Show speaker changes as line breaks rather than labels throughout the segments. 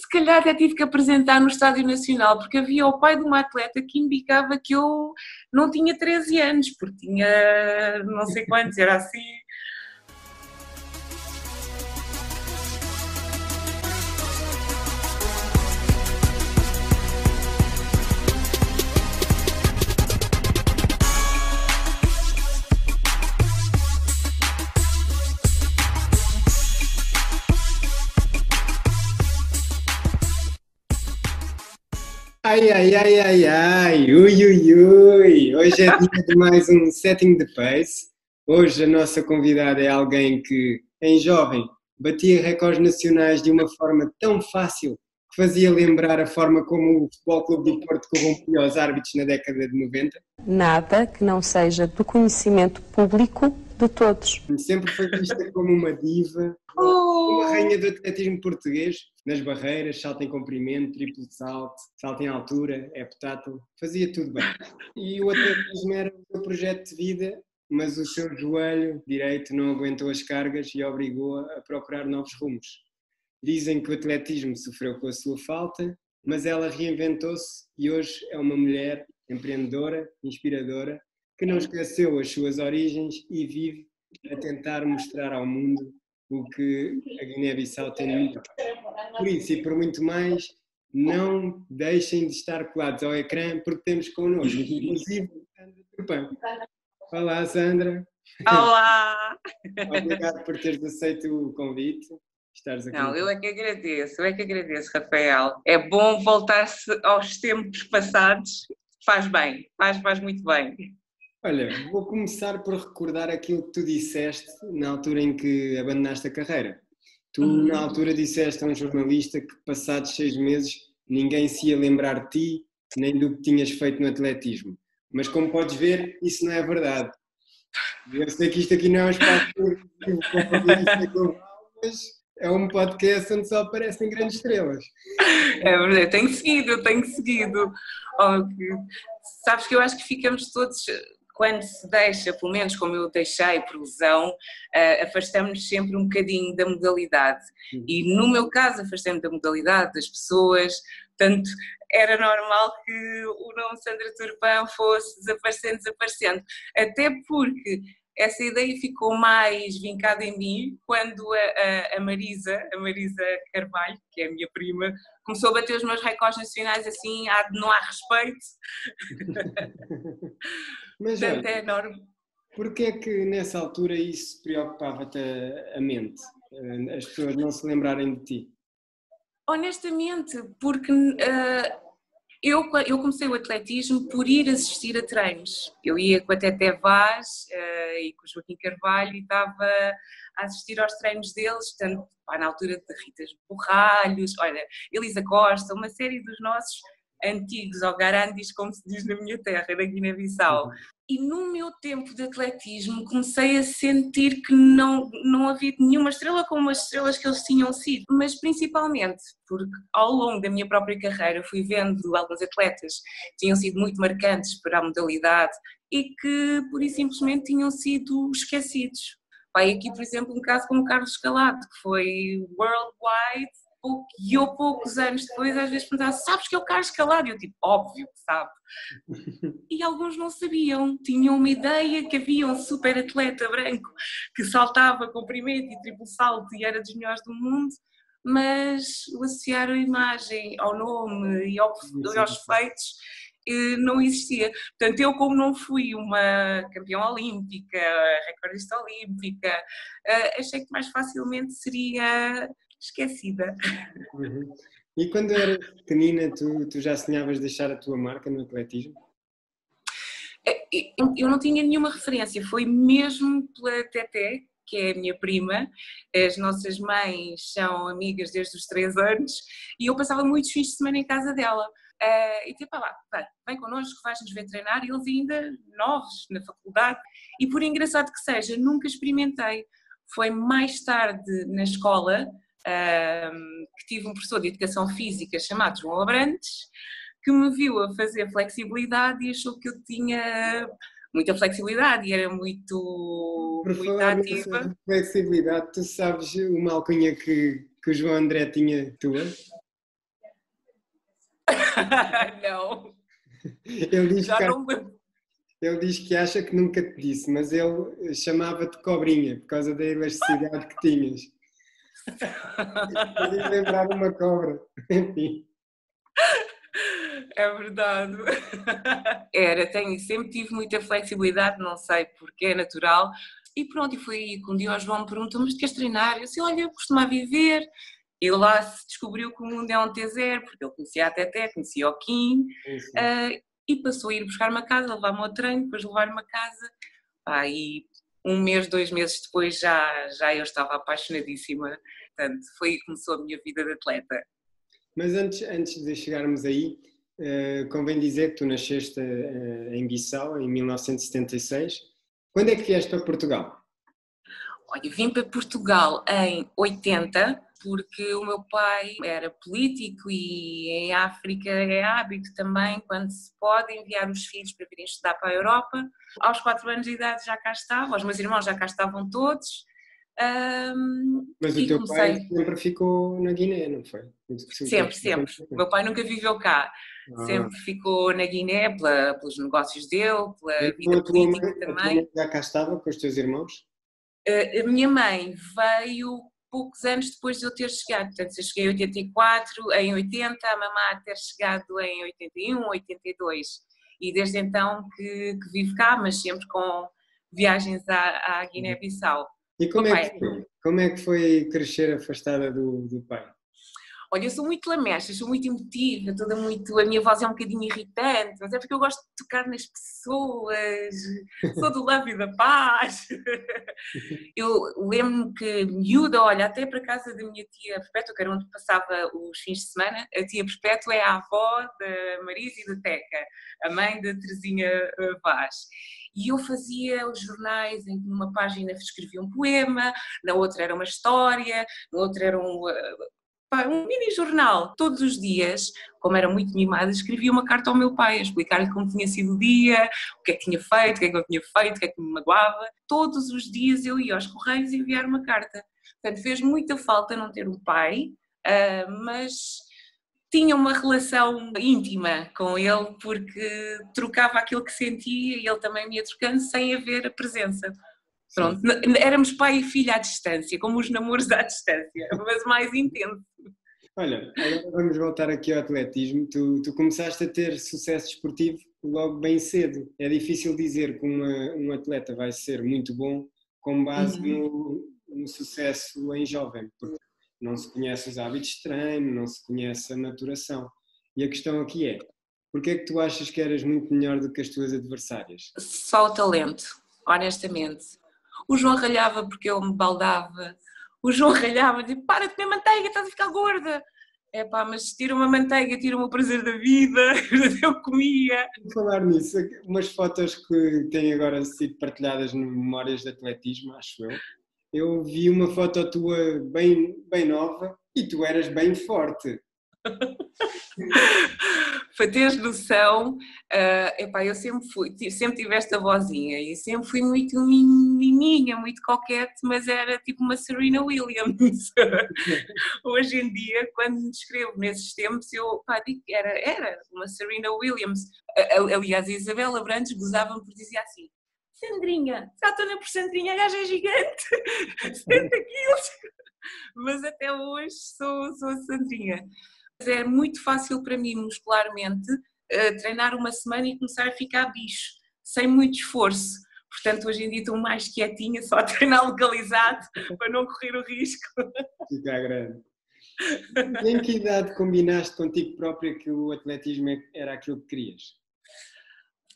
se calhar até tive que apresentar no Estádio Nacional, porque havia o pai de uma atleta que indicava que eu não tinha 13 anos, porque tinha não sei quantos, era assim
Ai, ai, ai, ai, ai, ui, ui, ui. Hoje é dia de mais um Setting the Pace. Hoje a nossa convidada é alguém que, em jovem, batia recordes nacionais de uma forma tão fácil que fazia lembrar a forma como o Futebol Clube do Porto corrompia os árbitros na década de 90.
Nada que não seja do conhecimento público de todos.
Sempre foi vista como uma diva, uma rainha do atletismo português, nas barreiras, salto em comprimento, triplo salto, salto em altura, heptátil, fazia tudo bem. E o atletismo era o seu projeto de vida, mas o seu joelho direito não aguentou as cargas e obrigou-a a procurar novos rumos. Dizem que o atletismo sofreu com a sua falta, mas ela reinventou-se e hoje é uma mulher empreendedora, inspiradora, que não esqueceu as suas origens e vive a tentar mostrar ao mundo o que a Guiné-Bissau tem muito. Por isso e por muito mais, não deixem de estar colados ao ecrã porque temos connosco, inclusive, Sandra Turpão. Olá, Sandra.
Olá!
Obrigado por teres aceito o convite. Estares aqui.
Não, eu é que agradeço, eu é que agradeço, Rafael. É bom voltar-se aos tempos passados, faz bem, faz, faz muito bem.
Olha, vou começar por recordar aquilo que tu disseste na altura em que abandonaste a carreira. Tu,
Uhum.
na altura, disseste a um jornalista que, passados seis meses, ninguém se ia lembrar de ti nem do que tinhas feito no atletismo. Mas, como podes ver, isso não é verdade. Eu sei que isto aqui não é um espaço global, mas é um podcast onde só aparecem grandes estrelas.
É verdade, eu tenho seguido, eu tenho seguido. Oh, que- sabes que eu acho que ficamos todos, quando se deixa, pelo menos como eu deixei por lesão, eh, afastamos-nos sempre um bocadinho da modalidade. E no meu caso, afastei-me da modalidade, das pessoas, portanto, era normal que o nome Sandra Turpão fosse desaparecendo, desaparecendo. Até porque essa ideia ficou mais vincada em mim quando a, a- a Marisa, a Marisa Carvalho, que é a minha prima, começou a bater os meus recordes nacionais assim, há, não há respeito,
Mas,
portanto é enorme.
Porquê é que nessa altura isso preocupava-te a, a mente? Eh, As pessoas não se lembrarem de ti?
Honestamente, porque ah, eu, eu comecei o atletismo por ir assistir a treinos. Eu ia com a Tete Vaz ah, e com o Joaquim Carvalho e estava a assistir aos treinos deles, tanto pá, na altura de Ritas Borralhos, olha, Elisa Costa, uma série dos nossos antigos, ou garandis, como se diz na minha terra, na Guiné-Bissau. E no meu tempo de atletismo comecei a sentir que não, não havia nenhuma estrela como as estrelas que eles tinham sido, mas principalmente porque ao longo da minha própria carreira fui vendo alguns atletas que tinham sido muito marcantes para a modalidade e que por isso simplesmente tinham sido esquecidos. Vai aqui, por exemplo, um caso como Carlos Escalado, que foi worldwide, pouco- e eu poucos anos depois às vezes perguntava, sabes que é o Carlos Escalado? E eu tipo, óbvio que sabe. E alguns não sabiam, tinham uma ideia que havia um super atleta branco que saltava comprimento e triplo salto e era dos melhores do mundo, mas o associar a imagem ao nome e ao- aos feitos eh, não existia. Portanto, eu como não fui uma campeã olímpica, recordista olímpica, eh, achei que mais facilmente seria esquecida.
Uhum. E quando eras pequenina, tu, tu já sonhavas deixar a tua marca no atletismo?
Eh, Eu não tinha nenhuma referência, foi mesmo pela Teté, que é a minha prima. As nossas mães são amigas desde os três anos e eu passava muitos fins de semana em casa dela. Eh, e tipo, ah, lá, vem, vem connosco, vais-nos ver treinar. E eles ainda novos na faculdade. E por engraçado que seja, nunca experimentei. Foi mais tarde na escola que tive um professor de educação física chamado João Abrantes, que me viu a fazer flexibilidade e achou que eu tinha muita flexibilidade e era muito,
Por
muito
falar
ativa.
flexibilidade, tu sabes uma alcunha que, que o João André tinha tua?
não.
Ele diz,
Já
que,
não
ele diz que acha que nunca te disse, mas ele chamava-te cobrinha por causa da elasticidade que tinhas. Fazia lembrar uma cobra. Enfim.
É verdade. Era, tenho, sempre tive muita flexibilidade, não sei porque é natural. E pronto, e foi aí que um dia o João me perguntou: Mas queres treinar? Eu disse: Olha, eu costumo viver. E lá se descobriu que o mundo é um T0, porque ele conhecia a Teté, conhecia o Kim, uh, e passou a ir buscar uma casa, levar-me ao treino, depois levar-me a casa. Ah, e um mês, dois meses depois já, já eu estava apaixonadíssima. Portanto, foi aí que começou a minha vida de atleta.
Mas antes, antes de chegarmos aí, uh, convém dizer que tu nasceste uh, em Bissau em 1976. Quando é que vieste para Portugal?
Olha, vim para Portugal em 80, porque o meu pai era político e em África é hábito também, quando se pode, enviar os filhos para virem estudar para a Europa. Aos 4 anos de idade já cá estava, os meus irmãos já cá estavam todos. Um,
Mas o teu comecei... pai sempre ficou na Guiné, não foi?
Sempre, sempre. O meu pai nunca viveu cá. Ah. Sempre ficou na Guiné pela, pelos negócios dele, pela e vida política mãe, também.
já cá estava com os teus irmãos?
Uh, a minha mãe veio poucos anos depois de eu ter chegado. Portanto, eu cheguei em 84, em 80, a mamá ter chegado em 81, 82. E desde então que, que vivo cá, mas sempre com viagens à, à Guiné-Bissau.
E como é, que foi, como é que foi crescer afastada do, do pai?
Olha, eu sou muito lamecha, sou muito emotiva, toda muito. A minha voz é um bocadinho irritante, mas é porque eu gosto de tocar nas pessoas, sou do love e da paz. Eu lembro-me que miúda, olha, até para casa da minha tia Perpétua, que era onde passava os fins de semana, a tia Perpétua é a avó da Marisa e da Teca, a mãe da Terezinha eh, Vaz. E eu fazia os jornais em que numa página escrevia um poema, na outra era uma história, na outra era um, eh, um mini jornal. Todos os dias, como era muito mimada, escrevia uma carta ao meu pai a explicar-lhe como tinha sido o dia, o que é que tinha feito, o que é que eu tinha feito, o que é que me magoava. Todos os dias eu ia aos correios enviar uma carta. Portanto, fez muita falta não ter um pai, uh, mas tinha uma relação íntima com ele porque trocava aquilo que sentia e ele também me ia trocando sem haver a presença. Pronto, éramos pai e filha à distância, como os namoros à distância, mas mais intenso.
Olha, agora vamos voltar aqui ao atletismo. Tu, tu, começaste a ter sucesso esportivo logo bem cedo. É difícil dizer que uma, um atleta vai ser muito bom com base uhum. no, no, sucesso em jovem, porque não se conhece os hábitos de treino, não se conhece a maturação. E a questão aqui é, porquê é que tu achas que eras muito melhor do que as tuas adversárias?
Só o talento, honestamente. O João ralhava porque eu me baldava. O João ralhava, dizia, para de comer manteiga, estás a ficar gorda. É pá, mas tira uma manteiga, tira-me o prazer da vida, eu comia.
Vou falar nisso, umas fotos que têm agora sido partilhadas no Memórias de Atletismo, acho eu. Eu vi uma foto tua bem, bem nova e tu eras bem forte.
para teres noção, uh, epá, eu sempre fui, sempre tive esta vozinha e sempre fui muito menininha, muito coquete, mas era tipo uma Serena Williams. Hoje em dia, quando me descrevo nesses tempos, eu pá, digo era, era uma Serena Williams. Aliás, a Isabela Brandes gozava-me por dizer assim, Sandrinha, já estou na por Sandrinha, a gaja é gigante, 70 quilos, mas até hoje sou, sou a Sandrinha. É muito fácil para mim, muscularmente, eh, treinar uma semana e começar a ficar bicho, sem muito esforço. Portanto, hoje em dia estou mais quietinha, só a treinar localizado, para não correr o risco.
Ficar grande. Em que idade combinaste contigo própria que o atletismo era aquilo que querias?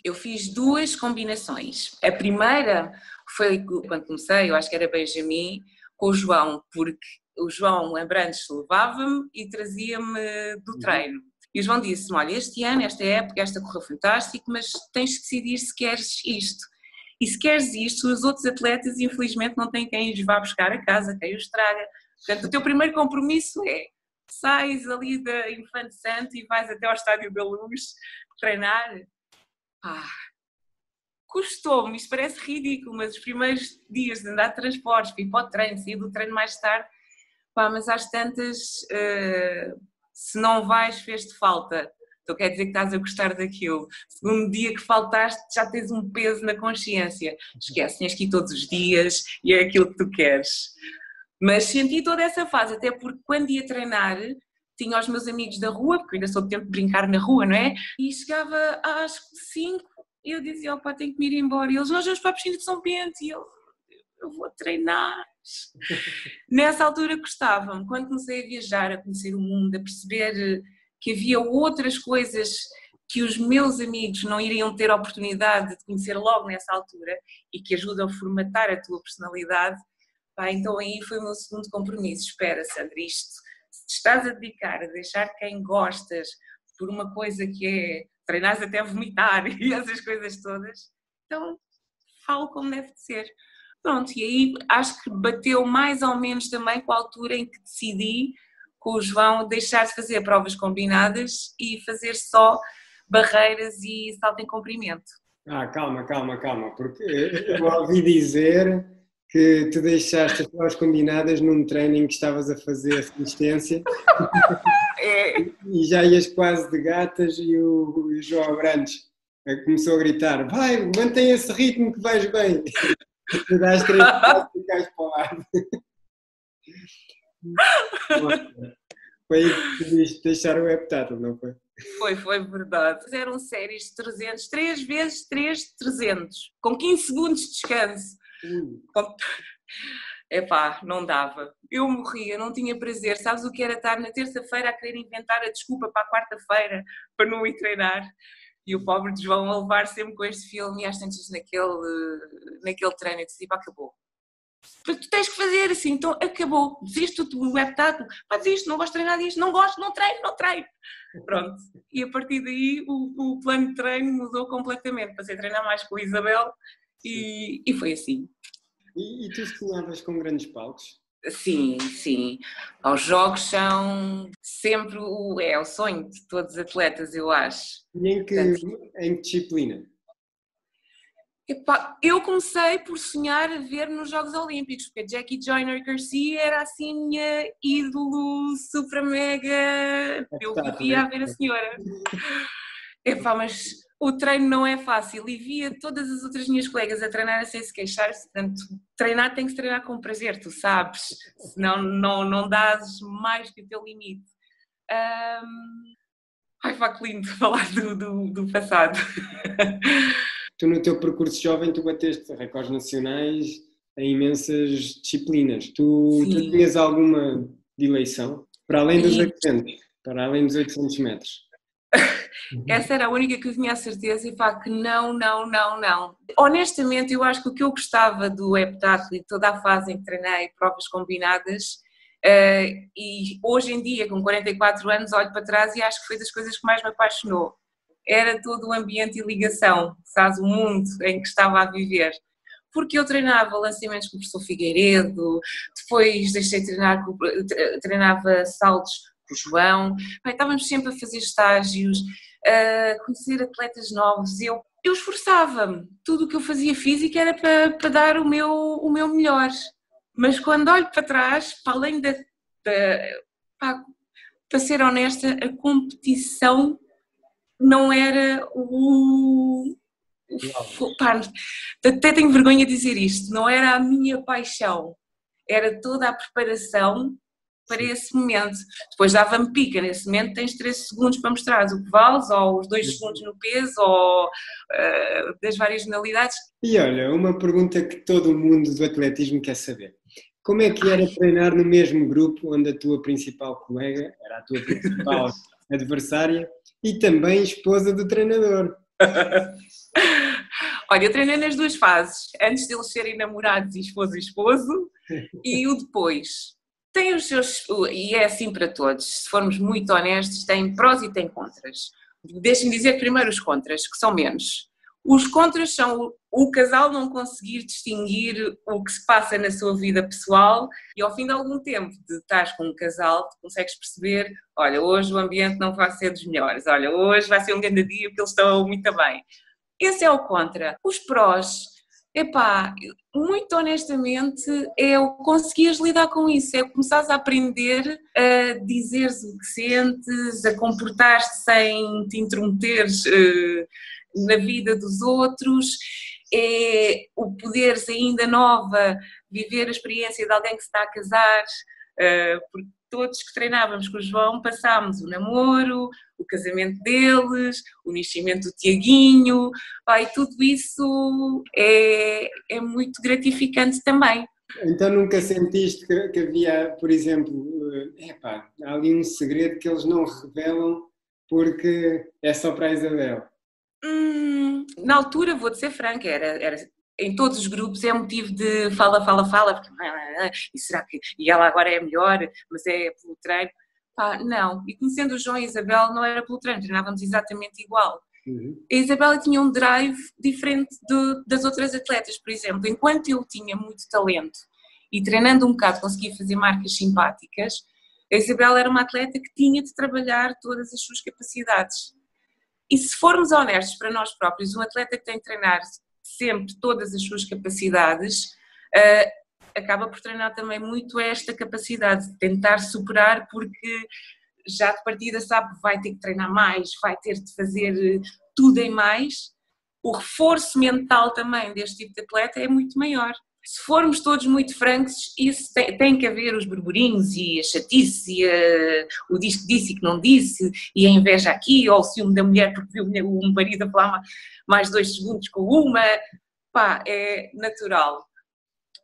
Eu fiz duas combinações. A primeira foi quando comecei, eu acho que era Benjamin, com o João, porque o João Lembrantes levava-me e trazia-me do uhum. treino. E o João disse-me: Olha, este ano, esta época, esta correu fantástico, mas tens de decidir se queres isto. E se queres isto, os outros atletas, infelizmente, não têm quem os vá buscar a casa, quem os traga. Portanto, o teu primeiro compromisso é sais ali da Infante Santo e vais até ao Estádio da Luz treinar. Ah, custou-me, isto parece ridículo, mas os primeiros dias de andar de transportes, fui para o treino, saí do treino mais tarde, Pá, mas às tantas, uh, se não vais, fez-te falta. Então quer dizer que estás a gostar daquilo. Segundo dia que faltaste, já tens um peso na consciência. Esquece, tens que ir todos os dias e é aquilo que tu queres. Mas senti toda essa fase, até porque quando ia treinar, tinha os meus amigos da rua, porque ainda sou de tempo de brincar na rua, não é? E chegava às 5 e eu dizia, opa, tenho que me ir embora. E eles, nós vamos para a piscina de São Bento. E eu, eu vou treinar. Nessa altura gostava-me, quando comecei a viajar, a conhecer o mundo, a perceber que havia outras coisas que os meus amigos não iriam ter a oportunidade de conhecer logo nessa altura e que ajudam a formatar a tua personalidade, pá, então aí foi o meu segundo compromisso. Espera, Sandra, isto, te estás a dedicar a deixar quem gostas por uma coisa que é treinar até vomitar e essas coisas todas, então falo como deve de ser. Pronto, e aí acho que bateu mais ou menos também com a altura em que decidi com o João deixar de fazer provas combinadas e fazer só barreiras e salto em comprimento.
Ah, calma, calma, calma, porque eu ouvi dizer que tu deixaste as provas combinadas num treino que estavas a fazer resistência é. e já ias quase de gatas e o, o João Abrantes começou a gritar vai, mantém esse ritmo que vais bem. Tu dás três passos e cais para o lado. Foi aí que tu deixar o heptátil, não foi?
Foi, foi verdade. Fizeram séries de 300, 3 vezes 3 de 300, com 15 segundos de descanso. Com... Epá, não dava. Eu morria, não tinha prazer. Sabes o que era estar na terça-feira a querer inventar a desculpa para a quarta-feira para não ir treinar? E o pobre de João a levar sempre com este filme e às tantas naquele, naquele treino. Eu disse, pá, acabou tu tens que fazer assim, então acabou, desisto do heptáculo, pá, desisto, não gosto de treinar disto, não gosto, não treino, não treino. Pronto, e a partir daí o, o plano de treino mudou completamente, passei a treinar mais com a Isabel e, e foi assim.
E, e tu sonhavas com grandes palcos?
Sim, sim. Os jogos são sempre o, é o sonho de todos os atletas, eu acho.
E em que, Portanto, em que disciplina?
Epá, eu comecei por sonhar a ver nos Jogos Olímpicos, porque a Jackie Joyner Garcia era assim minha ídolo super mega. Eu vivia a ver a senhora. Epá, mas o treino não é fácil e via todas as outras minhas colegas a treinar sem se queixar, portanto, treinar tem que se treinar com prazer, tu sabes, senão não, não dás mais que o teu limite. Um... Ai, pá, que lindo falar do, do, do passado.
tu no teu percurso jovem tu bateste recordes nacionais em imensas disciplinas. Tu, tu tinhas alguma dileição? Para além dos 800, para além dos 800 metros.
Essa era a única que eu tinha a certeza e pá, que não, não, não, não. Honestamente, eu acho que o que eu gostava do heptáculo e toda a fase em que treinei provas combinadas uh, e hoje em dia, com 44 anos, olho para trás e acho que foi das coisas que mais me apaixonou era todo o ambiente e ligação, sabes, o mundo em que estava a viver. Porque eu treinava lançamentos com o professor Figueiredo, depois deixei de treinar, treinava saltos com o João, estávamos sempre a fazer estágios, a conhecer atletas novos, eu, eu esforçava-me, tudo o que eu fazia física era para, para dar o meu, o meu melhor, mas quando olho para trás, para além da, da para, ser honesta, a competição não era o. Pá, até tenho vergonha de dizer isto, não era a minha paixão, era toda a preparação para esse momento. Depois dava-me pica, nesse momento tens 3 segundos para mostrar o que vales, ou os 2 segundos no peso, ou uh, das várias modalidades.
E olha, uma pergunta que todo mundo do atletismo quer saber. Como é que era treinar no mesmo grupo onde a tua principal colega era a tua principal adversária e também esposa do treinador.
Olha, eu treinei nas duas fases, antes de eles serem namorados e esposo e esposo, e o depois. Tem os seus, e é assim para todos, se formos muito honestos, tem prós e tem contras. Deixem-me dizer primeiro os contras, que são menos. Os contras são o casal não conseguir distinguir o que se passa na sua vida pessoal e ao fim de algum tempo de estar com um casal, consegues perceber, olha, hoje o ambiente não vai ser dos melhores, olha, hoje vai ser um grande dia porque eles estão muito bem. Esse é o contra. Os prós, Epá, muito honestamente, é o conseguires lidar com isso, é começares a aprender a dizeres o que sentes, a comportar-te sem te intrometeres uh, na vida dos outros, é o poderes ainda nova viver a experiência de alguém que se está a casar, uh, porque todos que treinávamos com o João passámos o namoro, o casamento deles, o nascimento do Tiaguinho, e tudo isso é, é muito gratificante também.
Então nunca sentiste que, havia, por exemplo, eh, epá, há ali um segredo que eles não revelam porque é só para a Isabel?
Hum, na altura, vou-te ser franca, era, era em todos os grupos é motivo de fala, fala, fala, porque, ah, e será que e ela agora é melhor, mas é pelo treino. Pá, não, e conhecendo o João e a Isabel não era pelo treino, treinávamos exatamente igual. Uhum. A Isabela tinha um drive diferente de, das outras atletas, por exemplo. Enquanto eu tinha muito talento e treinando um bocado conseguia fazer marcas simpáticas, a Isabela era uma atleta que tinha de trabalhar todas as suas capacidades. E se formos honestos para nós próprios, um atleta que tem de treinar sempre todas as suas capacidades, uh, acaba por treinar também muito esta capacidade de tentar superar, porque já de partida sabe que vai ter que treinar mais, vai ter de fazer tudo em mais. O reforço mental também deste tipo de atleta é muito maior. Se formos todos muito francos, isso tem, tem que haver os burburinhos e a chatice, e a, o diz que disse e que não disse, e a inveja aqui, ou o ciúme da mulher porque viu o marido a falar mais dois segundos com uma, pá, é natural.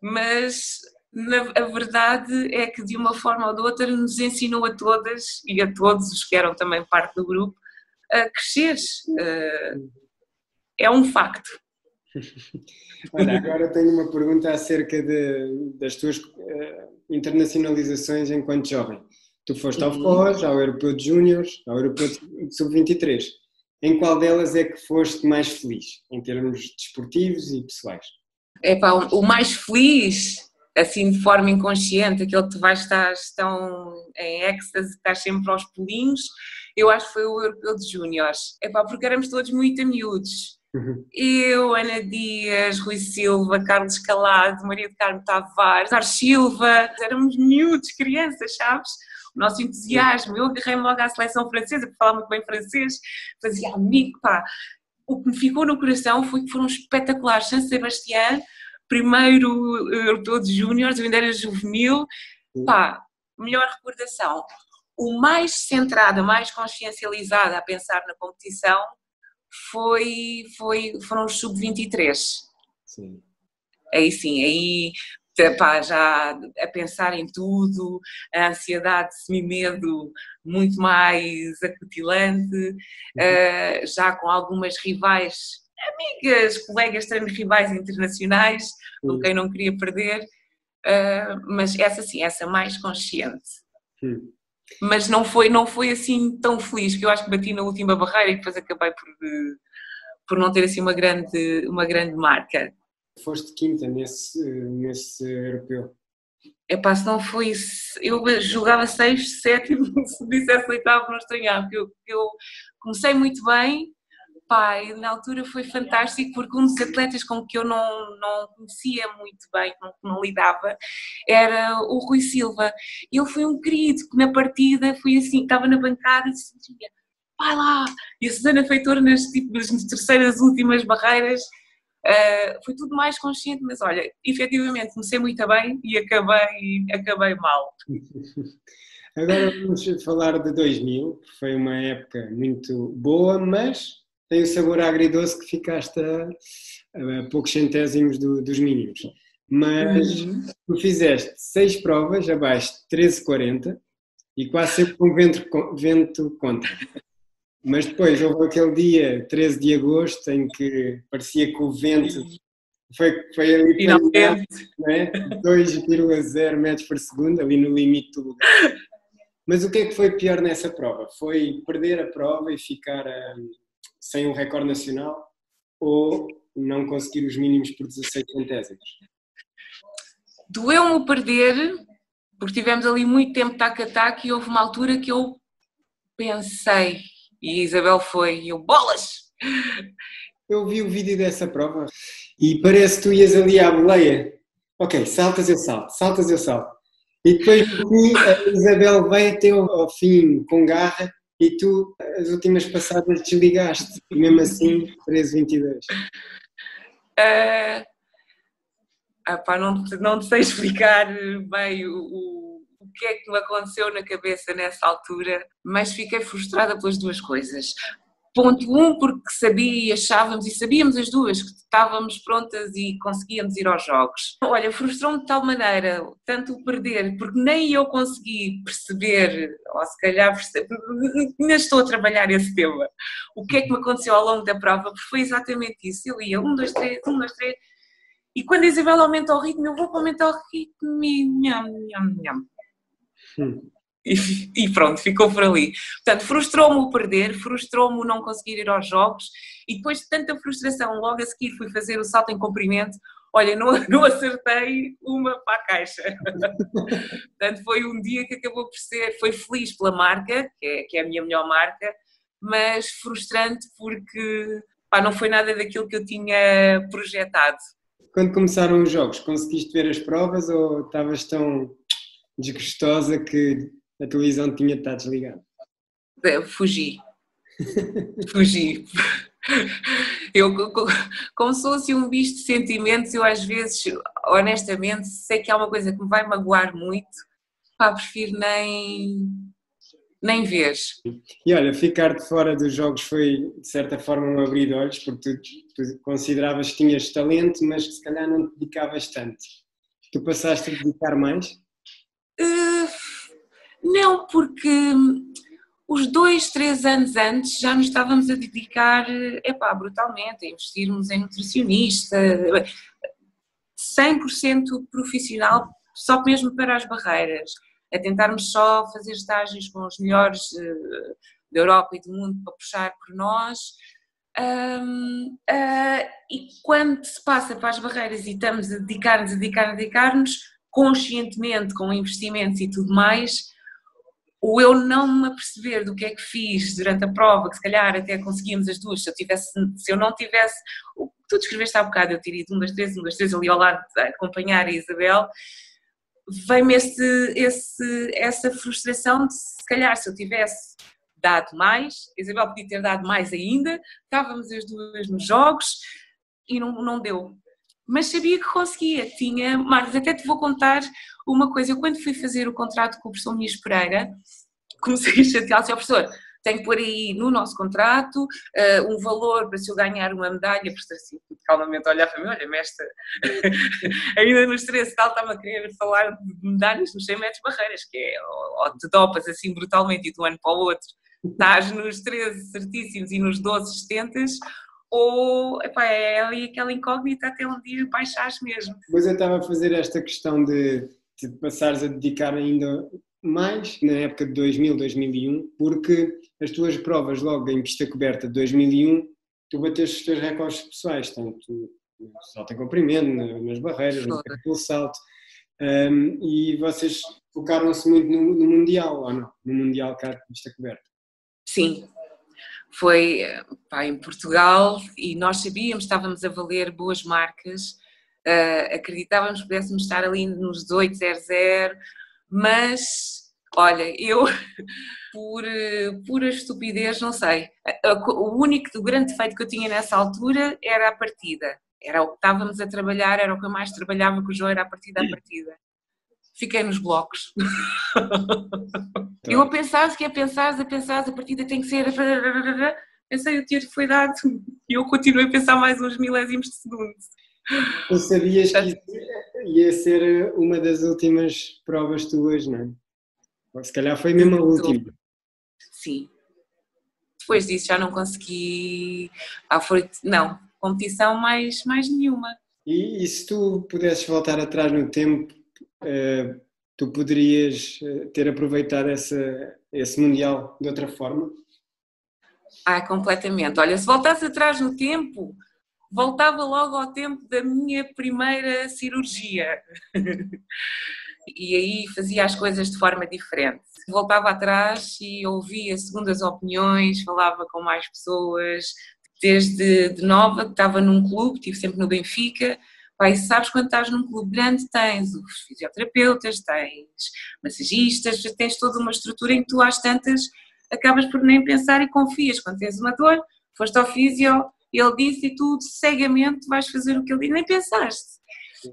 Mas na, a verdade é que de uma forma ou de outra nos ensinou a todas e a todos os que eram também parte do grupo a crescer. Uh, é um facto.
Olha, agora tenho uma pergunta acerca de, das tuas uh, internacionalizações enquanto jovem. Tu foste ao FOS, ao Europeu de Júniores, ao Europeu de Sub-23. Em qual delas é que foste mais feliz, em termos desportivos e pessoais?
É pá, o mais feliz, assim de forma inconsciente, aquele que tu vais estar tão em êxtase, estás sempre aos pulinhos, eu acho que foi o Europeu de Júniores. É pá, porque éramos todos muito miúdos Uhum. Eu, Ana Dias, Rui Silva, Carlos Calado, Maria de Carmo Tavares, Ar Silva, éramos miúdos, crianças, sabes? O nosso entusiasmo. Eu agarrei-me logo à seleção francesa, porque falava muito bem francês, fazia amigo, pá. O que me ficou no coração foi que foram espetaculares. San Sebastián, primeiro europeu de júniores, eu ainda era juvenil, pá, melhor recordação. O mais centrada, mais consciencializada a pensar na competição foi, foi, foram os sub-23. Sim. Aí sim, aí pá, já a pensar em tudo, a ansiedade, semi-medo muito mais acutilante, uhum. uh, já com algumas rivais, amigas, colegas treino rivais internacionais, uhum. com quem não queria perder, uh, mas essa sim, essa mais consciente. Uhum mas não foi, não foi assim tão feliz, que eu acho que bati na última barreira e depois acabei por, eh, por não ter assim uma grande, uma grande marca.
Foste quinta nesse, nesse europeu.
É pá, se não foi. Eu jogava sexto, sétimo, se dissesse oitavo, não estranhava, porque eu, eu comecei muito bem, pá, na altura foi fantástico porque um dos atletas com que eu não, não conhecia muito bem, não, não lidava, era o Rui Silva. Ele foi um querido que na partida foi assim, estava na bancada e disse vai lá! E a Susana Feitor nas, tipo, nas terceiras últimas barreiras Uh, foi tudo mais consciente, mas olha, efetivamente comecei muito bem e acabei, acabei mal.
Agora vamos falar de 2000, que foi uma época muito boa, mas tem o sabor agridoce que ficaste a, a poucos centésimos do, dos mínimos. Mas uhum. tu fizeste seis provas abaixo de 13,40 e quase sempre com vento, vento contra. Mas depois houve aquele dia, 13 de agosto, em que parecia que o vento foi, foi ali Finalmente. Né? 2,0 metros por segundo, ali no limite do lugar. Mas o que é que foi pior nessa prova? Foi perder a prova e ficar um, sem um recorde nacional ou não conseguir os mínimos por 16 centésimos?
Doeu-me perder, porque tivemos ali muito tempo tac a tac e houve uma altura que eu pensei, e a Isabel foi, e eu, bolas!
eu vi o vídeo dessa prova e parece que tu ias ali à boleia. Ok, saltas eu salto, saltas eu salto. E depois a Isabel veio até ao fim com garra e tu as últimas passadas desligaste. E mesmo assim, 13-22.
Uh, epá, não, não sei explicar bem o, o, o que é que me aconteceu na cabeça nessa altura, mas fiquei frustrada pelas duas coisas. Ponto um, porque sabia, achávamos e sabíamos as duas que estávamos prontas e conseguíamos ir aos jogos. Olha, frustrou-me de tal maneira, tanto o perder, porque nem eu consegui perceber, ou se calhar ainda estou a trabalhar esse tema, o que é que me aconteceu ao longo da prova, porque foi exatamente isso. Eu ia um, dois, três, um, dois, três, e quando a Isabel aumenta o ritmo, eu vou aumentar o ritmo e nham, nham, nham. Hum. E, e, pronto, ficou por ali. Portanto, frustrou-me o perder, frustrou-me o não conseguir ir aos jogos e depois de tanta frustração, logo a seguir fui fazer o salto em comprimento. Olha, não, não acertei uma para a caixa. Portanto, foi um dia que acabou por ser, foi feliz pela marca, que é, que é a minha melhor marca, mas frustrante porque pá, não foi nada daquilo que eu tinha projetado.
Quando começaram os jogos, conseguiste ver as provas ou estavas tão desgostosa que a televisão tinha estado desligada?
Fugi. Fugi. Eu, como sou assim um bicho de sentimentos, eu às vezes, honestamente, sei que há uma coisa que me vai magoar muito, pá, prefiro nem, nem ver.
E olha, ficar de fora dos jogos foi de certa forma um abrir de olhos, porque tu, tu consideravas que tinhas talento, mas que se calhar não te dedicavas tanto. Tu passaste a dedicar mais?
Uh, não, porque os dois, três anos antes já nos estávamos a dedicar, epá, brutalmente, a investirmos em nutricionista, 100% profissional, só mesmo para as barreiras, a tentarmos só fazer estágios com os melhores uh, da Europa e do mundo para puxar por nós. Um, uh, e quando se passa para as barreiras e estamos a dedicar-nos, a dedicar-nos, a dedicar-nos, conscientemente, com investimentos e tudo mais, o eu não me aperceber do que é que fiz durante a prova, que se calhar até conseguíamos as duas, se eu, tivesse, se eu não tivesse, o que tu descreveste há bocado, eu de um, dois, três, um, dois, três ali ao lado a acompanhar a Isabel, vem-me essa frustração de se calhar se eu tivesse dado mais, Isabel podia ter dado mais ainda, estávamos as duas nos jogos e não, não deu mas sabia que conseguia, tinha, Marcos, até te vou contar uma coisa, eu quando fui fazer o contrato com o professor Muniz Pereira, comecei a chatear, ao professor, tenho que pôr aí no nosso contrato uh, um valor para se eu ganhar uma medalha, professor assim, calmamente olhar para mim, olha mestre, ainda nos 13 tal estava a querer falar de medalhas nos 100 metros barreiras, que é, ou te dopas assim brutalmente e de um ano para o outro, estás nos 13 certíssimos e nos 12 70 ou epá, é ali aquela incógnita até um dia baixares mesmo.
Pois eu estava a fazer esta questão de, de passares a dedicar ainda mais na época de 2000, 2001, porque as tuas provas logo em pista coberta de 2001, tu bateste os teus recordes pessoais, tanto no salto em comprimento, nas barreiras, no pelo salto, um, e vocês focaram-se muito no, no, Mundial, ou não? No Mundial cá de pista coberta.
Sim, foi pá, em Portugal e nós sabíamos, estávamos a valer boas marcas, uh, acreditávamos que pudéssemos estar ali nos 1800, mas olha, eu por pura estupidez, não sei, o único o grande defeito que eu tinha nessa altura era a partida. Era o que estávamos a trabalhar, era o que eu mais trabalhava com o João, era a partida a partida fiquei nos blocos. eu a pensar, que a pensar, a pensar, a partida tem que ser. Pensei, o tiro foi dado e eu continuei a pensar mais uns milésimos de segundo.
Tu sabias que ia ser uma das últimas provas tuas, não é? Ou se calhar foi mesmo a última.
Sim. Depois disso já não consegui. Ah, foi, não, competição mais, mais nenhuma.
E, e se tu pudesses voltar atrás no tempo, tu poderias eh, ter aproveitado essa, esse Mundial de outra forma?
Ah, completamente. Olha, se voltasse atrás no tempo, voltava logo ao tempo da minha primeira cirurgia. e aí fazia as coisas de forma diferente. Voltava atrás e ouvia segundas opiniões, falava com mais pessoas, desde de nova, estava num clube, estive sempre no Benfica, Pai, sabes quando estás num clube grande tens os fisioterapeutas, tens massagistas, tens toda uma estrutura em que tu às tantas acabas por nem pensar e confias. Quando tens uma dor, foste ao fisio, ele disse e tu cegamente vais fazer o que ele disse, nem pensaste.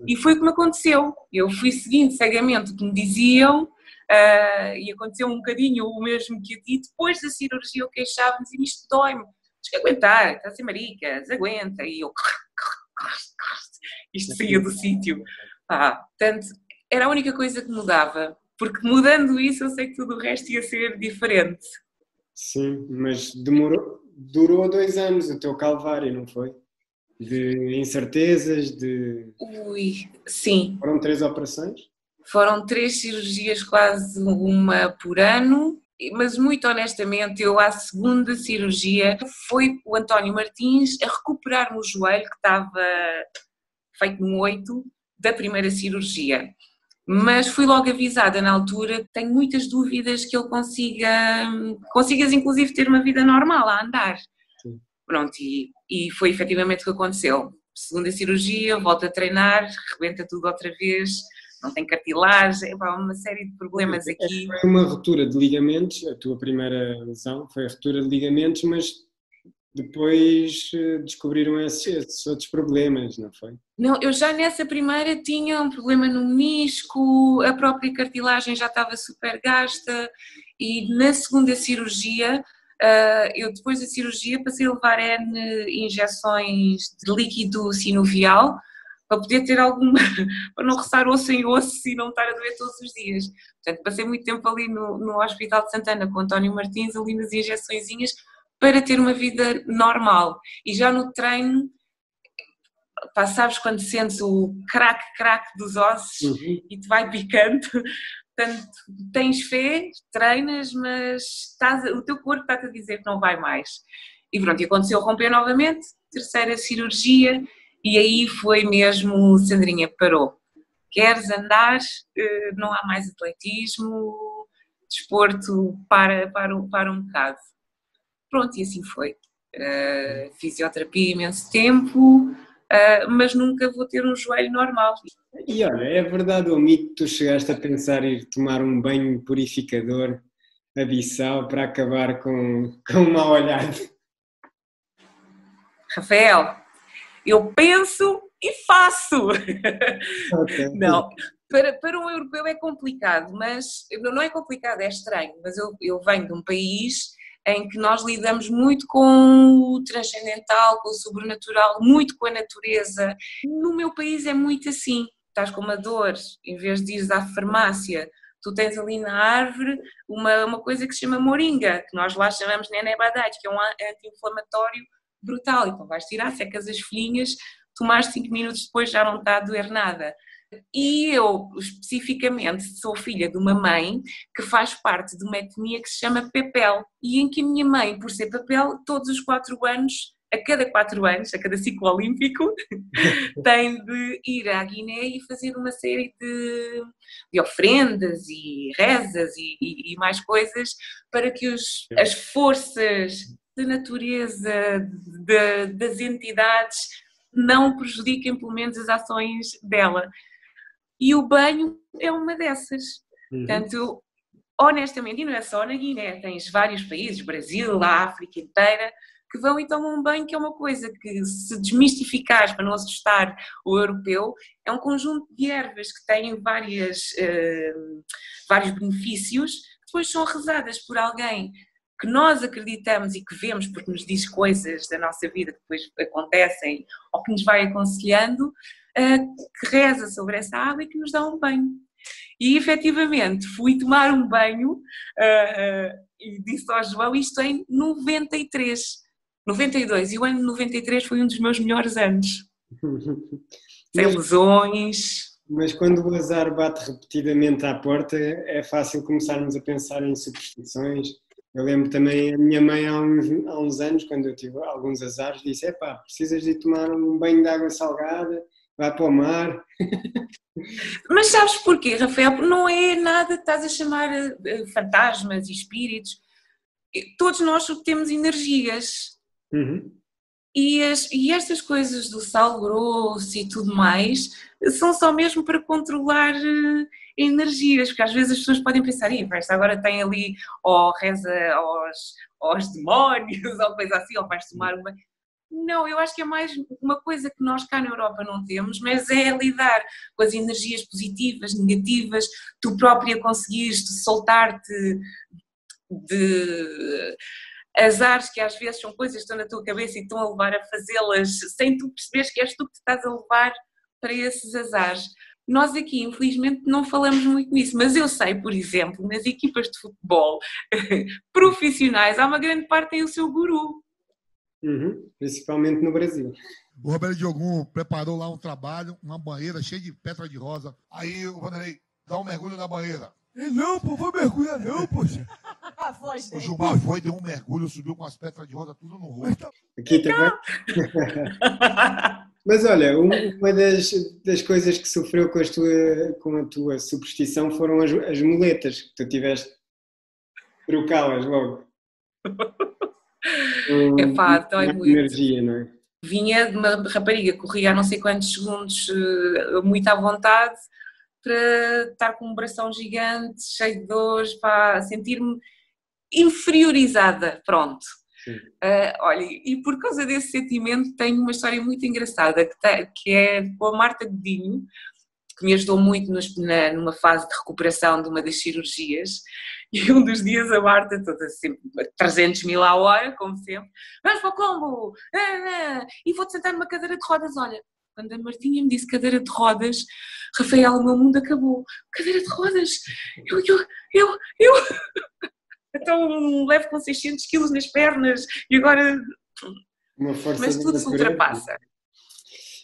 E foi o que me aconteceu. Eu fui seguindo cegamente o que me diziam uh, e aconteceu um bocadinho o mesmo que a ti. Depois da cirurgia eu queixava-me e isto dói-me. Tens que aguentar, está a ser maricas, aguenta. E eu isto saía do sítio. Ah, portanto, era a única coisa que mudava, porque mudando isso eu sei que tudo o resto ia ser diferente.
Sim, mas demorou, durou dois anos o teu calvário, não foi? De incertezas, de.
Ui, sim.
Foram três operações?
Foram três cirurgias, quase uma por ano, mas muito honestamente, eu à segunda cirurgia foi o António Martins a recuperar-me o joelho que estava feito no 8 da primeira cirurgia. Mas fui logo avisada na altura que tenho muitas dúvidas que ele consiga, consigas inclusive ter uma vida normal a andar. Sim. Pronto, e, e foi efetivamente o que aconteceu. Segunda cirurgia, volta a treinar, rebenta tudo outra vez, não tem cartilagem, uma série de problemas aqui.
Foi uma ruptura de ligamentos, a tua primeira lesão foi a ruptura de ligamentos, mas depois eh, descobriram esses, outros problemas, não foi?
Não, eu já nessa primeira tinha um problema no menisco, a própria cartilagem já estava super gasta e na segunda cirurgia, eh, eu depois da cirurgia passei a levar N injeções de líquido sinovial para poder ter alguma, para não roçar osso em osso e não estar a doer todos os dias. Portanto, passei muito tempo ali no, no Hospital de Santana com António Martins, ali nas injeçõezinhas, para ter uma vida normal. E já no treino, pá, sabes quando sentes o crack, crack dos ossos uhum. e te vai picando. Portanto, tens fé, treinas, mas estás, o teu corpo está-te a dizer que não vai mais. E pronto, e aconteceu romper novamente, terceira cirurgia, e aí foi mesmo, Sandrinha, parou. Queres andar, eh, não há mais atletismo, desporto para, para, para um bocado. Pronto, e assim foi. Uh, fisioterapia imenso tempo, uh, mas nunca vou ter um joelho normal.
E olha, é verdade ou mito tu chegaste a pensar ir tomar um banho purificador abissal para acabar com, com um mal olhado?
Rafael, eu penso e faço. Okay. Não, para, para um europeu é complicado, mas não é complicado, é estranho, mas eu, eu venho de um país em que nós lidamos muito com o transcendental, com o sobrenatural, muito com a natureza. No meu país é muito assim. Estás com uma dor, em vez de ires à farmácia, tu tens ali na árvore uma, uma coisa que se chama moringa, que nós lá chamamos nenebadate, que é um anti-inflamatório brutal. Então vais tirar, secas as folhinhas, tomaste 5 minutos depois já não está a doer nada. E eu, especificamente, sou filha de uma mãe que faz parte de uma etnia que se chama Pepel, e em que a minha mãe, por ser Pepel, todos os quatro anos, a cada quatro anos, a cada ciclo olímpico, tem de ir à Guiné e fazer uma série de, de ofrendas e rezas e, e, e mais coisas para que os, as forças da natureza, de, das entidades, não prejudiquem pelo menos as ações dela e o banho é uma dessas. Uhum. Portanto, honestamente, e não é só na Guiné, tens vários países, Brasil, a África inteira, que vão e tomam um banho, que é uma coisa que, se desmistificares para não assustar o europeu, é um conjunto de ervas que têm várias, uh, vários benefícios, que depois são rezadas por alguém que nós acreditamos e que vemos porque nos diz coisas da nossa vida que depois acontecem ou que nos vai aconselhando, que reza sobre essa água e que nos dá um banho. E efetivamente fui tomar um banho uh, e disse ao João isto em 93, 92, e o ano de 93 foi um dos meus melhores anos. Sem lesões.
Mas quando o azar bate repetidamente à porta, é fácil começarmos a pensar em superstições. Eu lembro também a minha mãe há uns, há uns anos, quando eu tive alguns azares, disse: é pá, precisas de tomar um banho de água salgada vai para o mar.
Mas sabes porquê, Rafael? Não é nada estás a chamar eh, fantasmas e espíritos. Todos nós temos energias. Uhum. E, as, e estas coisas do sal grosso e tudo mais são só mesmo para controlar uh, energias, porque às vezes as pessoas podem pensar, esta agora tem ali, ou reza aos, aos demónios, ou coisa assim, ou vais tomar uma. Não, eu acho que é mais uma coisa que nós cá na Europa não temos, mas é lidar com as energias positivas, negativas, tu própria conseguiste soltar-te de azares que às vezes são coisas que estão na tua cabeça e estão a levar a fazê-las sem tu perceberes que és tu que te estás a levar para esses azares. Nós aqui, infelizmente, não falamos muito nisso, mas eu sei, por exemplo, nas equipas de futebol profissionais, há uma grande parte que tem o seu guru.
Uhum, principalmente no Brasil.
O Roberto Diogum preparou lá um trabalho, uma banheira cheia de pedra de rosa. Aí o Vanderlei dá um mergulho na banheira. Não, pô, vou mergulhar não, poxa. A voz dele. O Gilmar foi, deu um mergulho, subiu com as pedras de rosa tudo no rosto.
Aqui também. Mas olha, uma das, das coisas que sofreu com, tua, com a tua superstição foram as, as muletas que tu tiveste. Trocá-las logo.
Epá, dói muito.
energia, não é?
Vinha de uma rapariga, corria a não sei quantos segundos, eh, muito à vontade, para estar com um bração gigante, cheio de dores, para sentir-me inferiorizada, pronto. Uh, olha, e por causa desse sentimento tenho uma história muito engraçada que, tem, que é com a Marta Godinho, que me ajudou muito nos, na, numa fase de recuperação de uma das cirurgias. E um dos dias a Marta, toda sempre 300 mil à hora, como sempre, vamos para o combo! Ah, ah, e vou-te sentar numa cadeira de rodas. Olha, quando a Martinha me disse cadeira de rodas, Rafael, o meu mundo acabou. Cadeira de rodas! Eu, eu, eu, eu! Então levo com 600 quilos nas pernas e agora. Mas tudo se ultrapassa.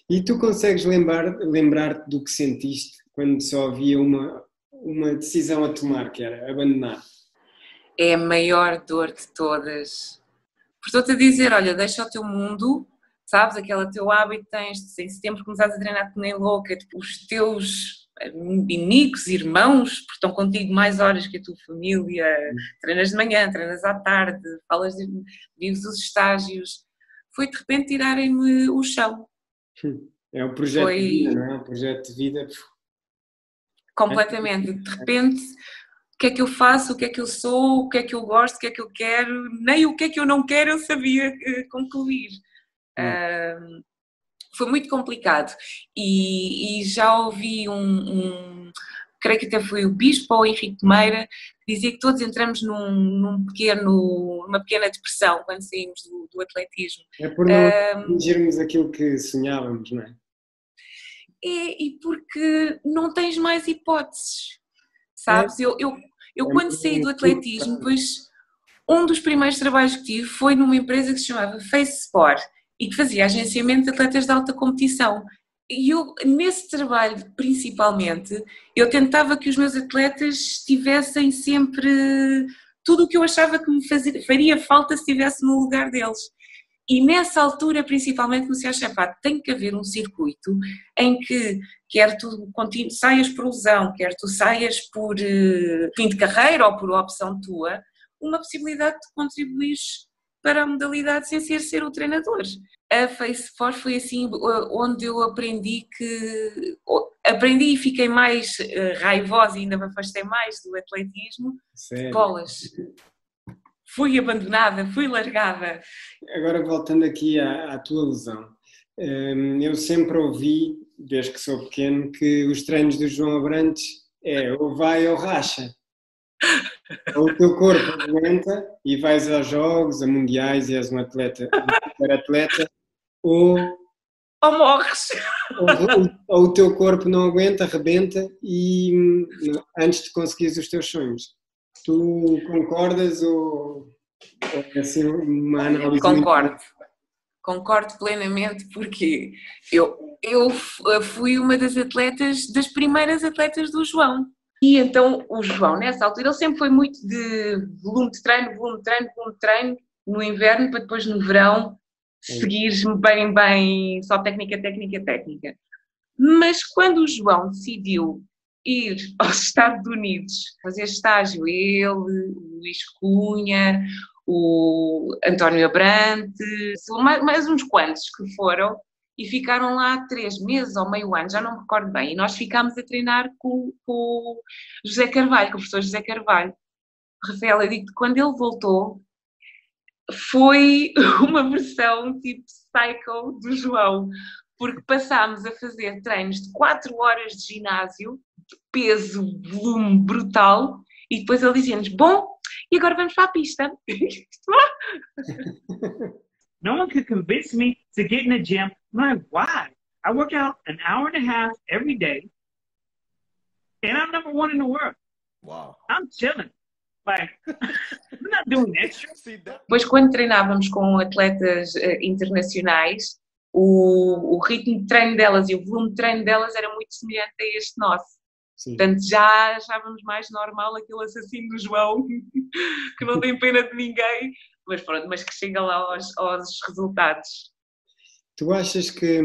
E tu consegues lembrar, lembrar-te do que sentiste quando só havia uma, uma decisão a tomar, que era abandonar?
É a maior dor de todas. Estou-te a dizer, olha, deixa o teu mundo, sabes, aquele teu hábito tens, em setembro começares a treinar-te nem louca, tipo, os teus amigos, irmãos, porque estão contigo mais horas que a tua família, treinas de manhã, treinas à tarde, falas de, vives os estágios. Foi de repente tirarem-me o chão.
É um projeto Foi... de vida, não é? Um projeto de vida.
Completamente. De repente, o que é que eu faço, o que é que eu sou, o que é que eu gosto, o que é que eu quero, nem o que é que eu não quero eu sabia eh, concluir. Hum foi muito complicado. E, e já ouvi um, um, creio que até foi o Bispo ou o Henrique Meira, que dizia que todos entramos num, num pequeno, numa pequena depressão quando saímos do, do atletismo.
É por não atingirmos aquilo que sonhávamos, não é?
É, e porque não tens mais hipóteses, sabes? É. Eu, eu, eu é quando saí do atletismo, depois um dos primeiros trabalhos que tive foi numa empresa que se chamava Face Sport e que fazia agenciamento de atletas de alta competição. E eu, nesse trabalho, principalmente, eu tentava que os meus atletas tivessem sempre tudo o que eu achava que me fazia, faria falta se estivesse no lugar deles. E nessa altura, principalmente, comecei a achar, pá, tem que haver um circuito em que, quer tu saias por lesão, quer tu saias por uh, fim de carreira ou por opção tua, uma possibilidade de contribuir para a modalidade sem ser ser o treinador. A Face Force foi assim onde eu aprendi que aprendi e fiquei mais eh, raivosa e ainda me afastei mais do atletismo. Sério? Bolas. Fui abandonada, fui largada.
Agora voltando aqui à, à tua lesão, hum, eu sempre ouvi, desde que sou pequeno, que os treinos do João Abrantes é ou vai ou racha o teu corpo aguenta e vais aos jogos, a mundiais e és um atleta, um atleta, ou,
ou morres.
Ou, ou, o teu corpo não aguenta, rebenta e antes de conseguires os teus sonhos. Tu concordas ou, ou é assim uma análise?
Concordo. Muito... Concordo plenamente porque eu, eu fui uma das atletas, das primeiras atletas do João. E então o João, nessa altura, ele sempre foi muito de volume de treino, volume de treino, volume de treino, no inverno, para depois no verão seguir-me bem, bem, só técnica, técnica, técnica. Mas quando o João decidiu ir aos Estados Unidos fazer estágio, ele, o Luís Cunha, o António Abrantes, mais, uns quantos que foram e ficaram lá três meses ou meio ano, já não me recordo bem, e nós ficámos a treinar com, o José Carvalho, com o professor José Carvalho. Rafael, eu digo que quando ele voltou, foi uma versão tipo psycho do João, porque passámos a fazer treinos de 4 horas de ginásio, peso, volume brutal, e depois ele dizia-nos: Bom, e agora vamos para a pista.
no one could convince me to get in the gym. I'm like, why? I work out an hour and a half every day, and I'm number one in the world. Wow. I'm chilling. Like, I'm not doing extra.
Depois, quando treinávamos com atletas uh, internacionais, o, o ritmo de treino delas e o volume de treino delas era muito semelhante a este nosso. Sim. Portanto, já achávamos mais normal aquele assassino do João, que não tem pena de ninguém, mas pronto, mas que chega lá aos, aos resultados.
Tu achas que,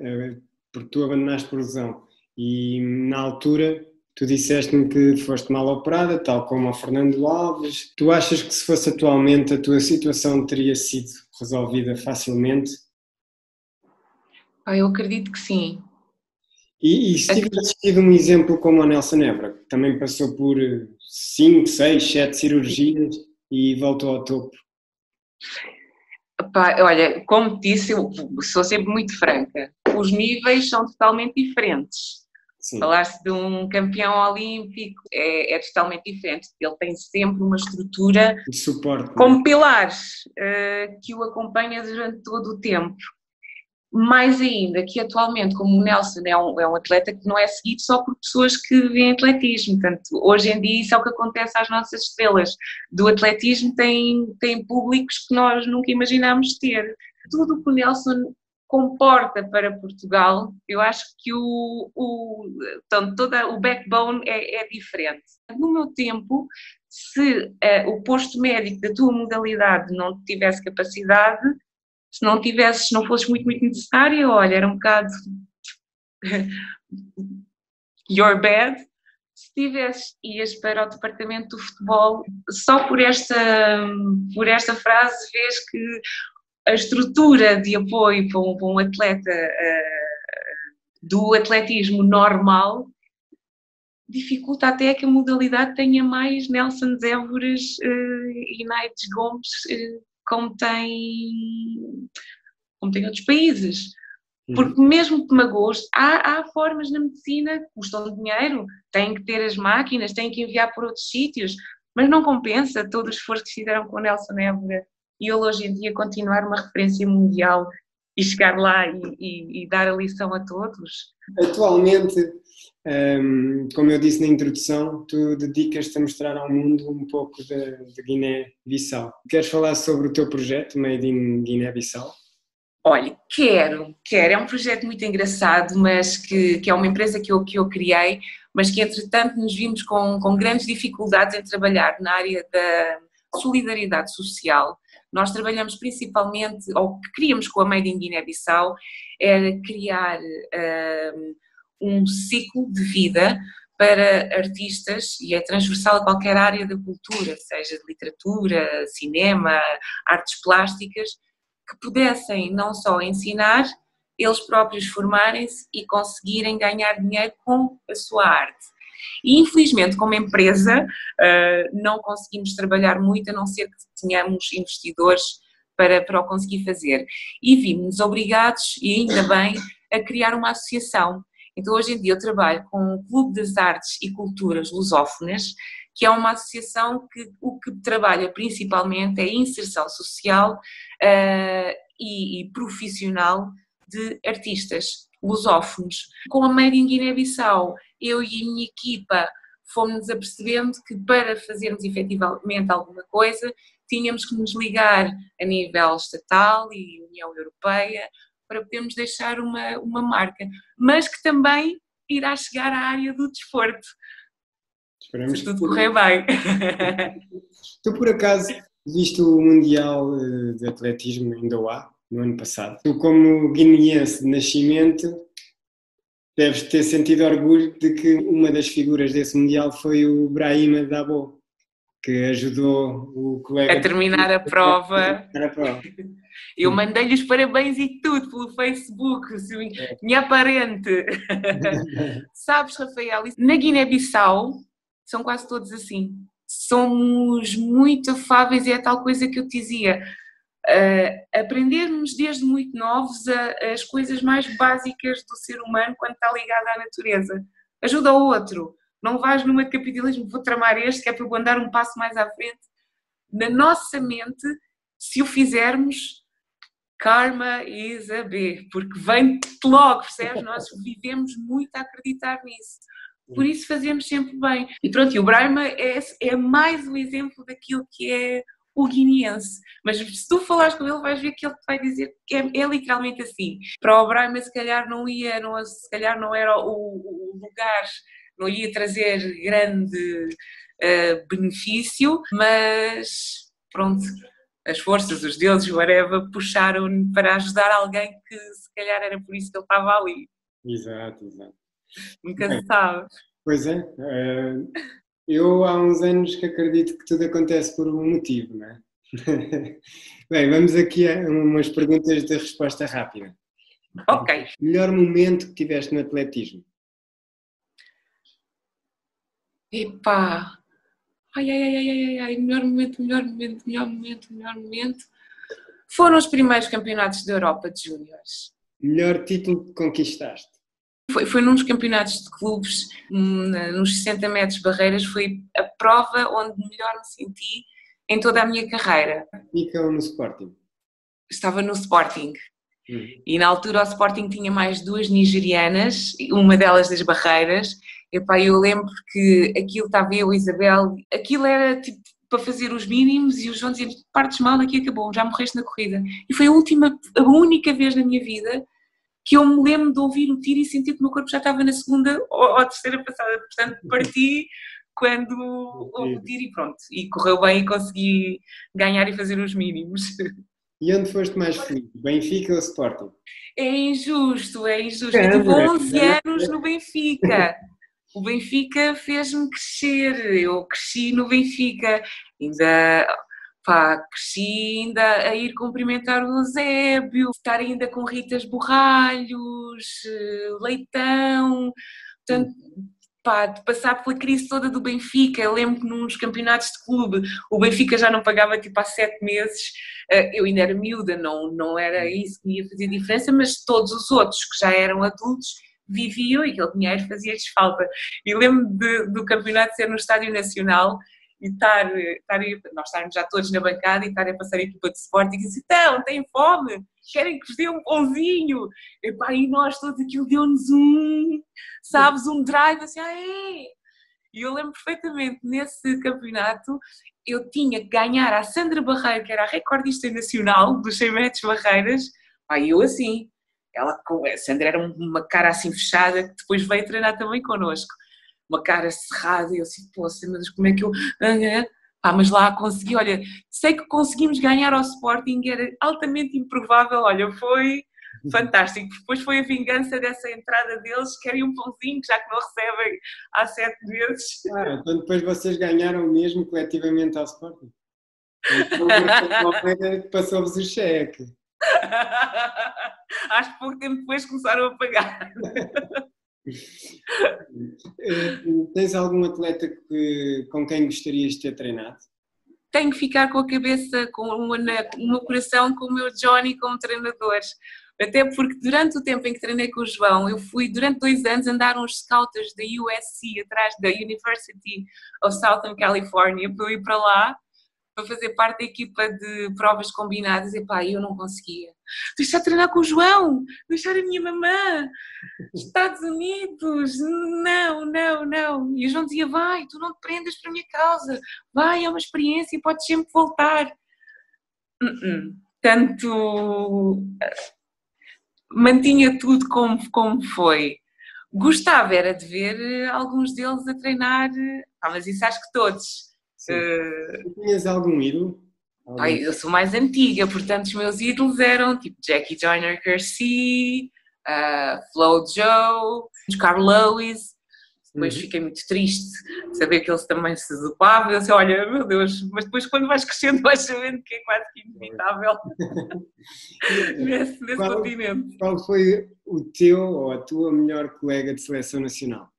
eh, porque tu abandonaste lesão, e na altura tu disseste-me que foste mal operada, tal como a Fernando Alves, tu achas que se fosse atualmente a tua situação teria sido resolvida facilmente?
Eu acredito que sim.
E, e se tivesse tido um exemplo como a Nelson Nebra, que também passou por 5, 6, 7 cirurgias e voltou ao topo?
Olha, como disse, eu sou sempre muito franca. Os níveis são totalmente diferentes. Falar-se de um campeão olímpico é, é, totalmente diferente. Ele tem sempre uma estrutura
de suporte,
como pilares uh, que o acompanha durante todo o tempo. Mais ainda que atualmente, como o Nelson é um, é um atleta que não é seguido só por pessoas que veem atletismo, portanto, hoje em dia isso é o que acontece às nossas estrelas do atletismo, tem, tem públicos que nós nunca imaginámos ter. Tudo o que o Nelson comporta para Portugal, eu acho que o, o, então, toda, o backbone é, é diferente. No meu tempo, se uh, o posto médico da tua modalidade não tivesse capacidade, se não tivesses, se não fosses muito, muito necessária, olha, era um bocado your bad. Se tivesses, ias para o departamento do futebol, só por esta, por esta frase vês que a estrutura de apoio para um, para um atleta uh, do atletismo normal dificulta até que a modalidade tenha mais Nelson Évores uh, e Naides Gomes uh, como tem, como tem outros países. Uhum. Porque mesmo que magoes, há, há formas na medicina que custam dinheiro, têm que ter as máquinas, têm que enviar por outros sítios, mas não compensa todo o esforço que fizeram com o Nelson Évora e ele hoje em dia continuar uma referência mundial e chegar lá e, e, e dar a lição a todos.
Atualmente, um, como eu disse na introdução, tu dedicas-te a mostrar ao mundo um pouco de Guiné-Bissau. Queres falar sobre o teu projeto Made in Guiné-Bissau?
Olha, quero, quero. É um projeto muito engraçado, mas que, que é uma empresa que eu, que eu criei, mas que entretanto nos vimos com, com grandes dificuldades em trabalhar na área da solidariedade social. Nós trabalhamos principalmente, ou o que queríamos com a Made in Guiné-Bissau, era criar um, um ciclo de vida para artistas e é transversal a qualquer área da cultura, seja de literatura, cinema, artes plásticas, que pudessem não só ensinar, eles próprios formarem-se e conseguirem ganhar dinheiro com a sua arte. E infelizmente, como empresa, eh, não conseguimos trabalhar muito a não ser que tenhamos investidores para, para o conseguir fazer. E vimos obrigados, e ainda bem, a criar uma associação então, hoje em dia, eu trabalho com o Clube das Artes e Culturas Lusófonas, que é uma associação que o que trabalha principalmente é a inserção social uh, e, e, profissional de artistas lusófonos. Com a Made in Guiné-Bissau, eu e a minha equipa fomos-nos apercebendo que para fazermos efetivamente alguma coisa, tínhamos que nos ligar a nível estatal e União Europeia para podermos deixar uma, uma marca, mas que também irá chegar à área do desporto. Esperamos se tudo correr bem.
Tu, por acaso, viste o Mundial eh, de Atletismo em Doha, no ano passado. Tu, como guineense de nascimento, deves ter sentido orgulho de que uma das figuras desse Mundial foi o Brahima Dabo. Que ajudou o colega
a terminar a prova.
A.
Eu mandei-lhe os parabéns e tudo pelo Facebook, assim, minha parente. Sabes, Rafael, na Guiné-Bissau são quase todos assim. Somos muito afáveis e é tal coisa que eu te dizia. Uh, aprendermos desde muito novos a, as coisas mais básicas do ser humano quando está ligado à natureza. Ajuda o outro. Não vais numa de capitalismo, vou tramar este, que é para eu andar um passo mais à frente. Na nossa mente, se o fizermos, karma is a B, porque vem logo, percebes? Nós vivemos muito a acreditar nisso. Por isso fazemos sempre bem. E pronto, e o Brahma é, é mais um exemplo daquilo que é o guineense. Mas se tu falares com ele, vais ver que ele te vai dizer que é, é literalmente assim. Para o Brahma, se calhar não ia, não, se calhar não era o, o lugar, não ia trazer grande uh, benefício, mas pronto, as forças, os deuses, whatever, puxaram para ajudar alguém que se calhar era por isso que ele estava ali.
Exato, exato.
Nunca se sabe.
Pois é. Uh, eu há uns anos que acredito que tudo acontece por um motivo, não é? Bem, vamos aqui a umas perguntas de resposta rápida.
Ok.
Melhor momento que tiveste no atletismo?
Epá, ai, ai, ai, ai, ai, melhor momento, melhor momento, melhor momento, melhor momento. Foram os primeiros campeonatos da Europa de Júniores.
Melhor título que conquistaste?
Foi, foi nos campeonatos de clubes, hum, nos 60 metros barreiras, foi a prova onde melhor me senti em toda a minha carreira.
E que no Sporting?
Estava no Sporting. Uhum. E na altura o Sporting tinha mais duas nigerianas, uma delas das barreiras, Epá, eu lembro que aquilo estava eu, Isabel, aquilo era tipo para fazer os mínimos e o João dizia: partes mal, aqui acabou, já morreste na corrida. E foi a última, a única vez na minha vida que eu me lembro de ouvir o tiro e sentir que o meu corpo já estava na segunda ou, ou terceira passada. Portanto, parti quando houve o tiro e pronto. E correu bem e consegui ganhar e fazer os mínimos.
E onde foste mais feliz? Benfica ou Sporting?
É injusto, é injusto. Eu tive 11 anos no Benfica o Benfica fez-me crescer, eu cresci no Benfica, ainda pá, cresci ainda a ir cumprimentar o Eusébio, estar ainda com Ritas Borralhos, eh, Leitão, portanto, pá, de passar pela crise toda do Benfica, eu lembro que nos campeonatos de clube o Benfica já não pagava tipo há sete meses, eh, eu ainda era miúda, não, não era isso que ia fazer diferença, mas todos os outros que já eram adultos viviam e aquele dinheiro fazia-lhes falta. E lembro de, do campeonato ser no Estádio Nacional e estar, estar nós estarmos já todos na bancada e estar a passar a equipa de Sporting e dizer, então, têm fome? Querem que vos dê um pãozinho? E, pá, e nós todos, aquilo deu-nos um, sabes, um drive, assim, ah, é. E eu lembro perfeitamente, nesse campeonato, eu tinha que ganhar a Sandra Barreiro, que era a recordista nacional dos 100 metros barreiras, pá, eu assim, ela, a Sandra era uma cara assim fechada que depois veio treinar também connosco. Uma cara cerrada e eu assim, poxa, mas como é que eu. Ah, mas lá consegui, olha, sei que conseguimos ganhar ao Sporting, era altamente improvável, olha, foi fantástico. Depois foi a vingança dessa entrada deles, querem um pãozinho, já que não recebem há sete meses.
Ah, então depois vocês ganharam mesmo coletivamente ao Sporting. Passou-vos o cheque.
Acho que pouco tempo depois começaram a pagar.
Eh, tens algum atleta que, com quem gostarias de ter treinado?
Tenho que ficar com a cabeça, com o meu coração, com o meu Johnny como treinador. Até porque durante o tempo em que treinei com o João, eu fui durante dois anos andar uns scouts da USC atrás da University of Southern California para eu ir para lá para fazer parte da equipa de provas combinadas, e pá, eu não conseguia. Deixar treinar com o João, deixar a minha mamã, Estados Unidos, não, não, não. E o João dizia, vai, tu não te prendas para a minha causa, vai, é uma experiência e podes sempre voltar. Uh -uh. Tanto mantinha tudo como, como foi. Gostava era de ver alguns deles a treinar, ah, mas isso acho que todos
Uh, Tinhas algum ídolo?
Pai, eu sou mais antiga, portanto os meus ídolos eram tipo Jackie Joyner Garcia, uh, Flo Joe, Carl Lewis, Depois uhum. fiquei muito triste de saber que ele também se dopava. Eu disse, olha, meu Deus, mas depois quando vais crescendo vais sabendo que é quase que inevitável nesse, nesse qual, continente.
Qual foi o teu ou a tua melhor colega de seleção nacional?